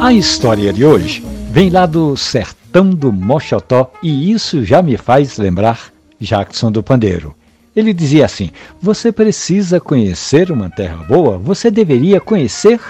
A história de hoje vem lá do sertão do Mochotó e isso já me faz lembrar Jackson do Pandeiro. Ele dizia assim: Você precisa conhecer uma terra boa, você deveria conhecer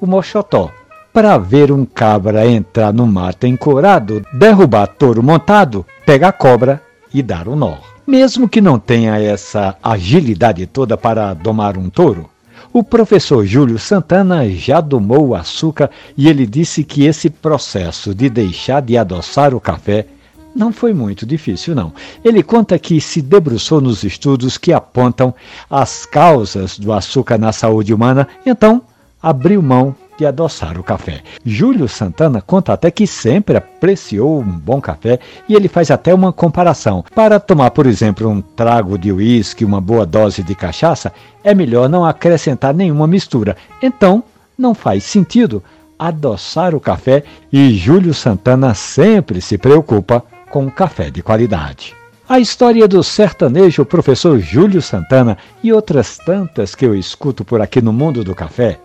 o Mochotó. Para ver um cabra entrar no mato encorado, derrubar touro montado, pegar cobra e dar o um nó. Mesmo que não tenha essa agilidade toda para domar um touro, o professor Júlio Santana já domou o açúcar e ele disse que esse processo de deixar de adoçar o café não foi muito difícil, não. Ele conta que se debruçou nos estudos que apontam as causas do açúcar na saúde humana, então abriu mão de adoçar o café. Júlio Santana conta até que sempre apreciou um bom café e ele faz até uma comparação. Para tomar, por exemplo, um trago de uísque, uma boa dose de cachaça, é melhor não acrescentar nenhuma mistura. Então, não faz sentido adoçar o café e Júlio Santana sempre se preocupa com café de qualidade. A história do sertanejo professor Júlio Santana e outras tantas que eu escuto por aqui no mundo do café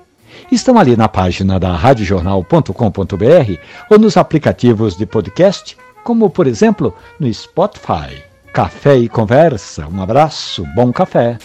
estão ali na página da radiojornal.com.br ou nos aplicativos de podcast, como por exemplo no Spotify. Café e conversa. Um abraço, bom café.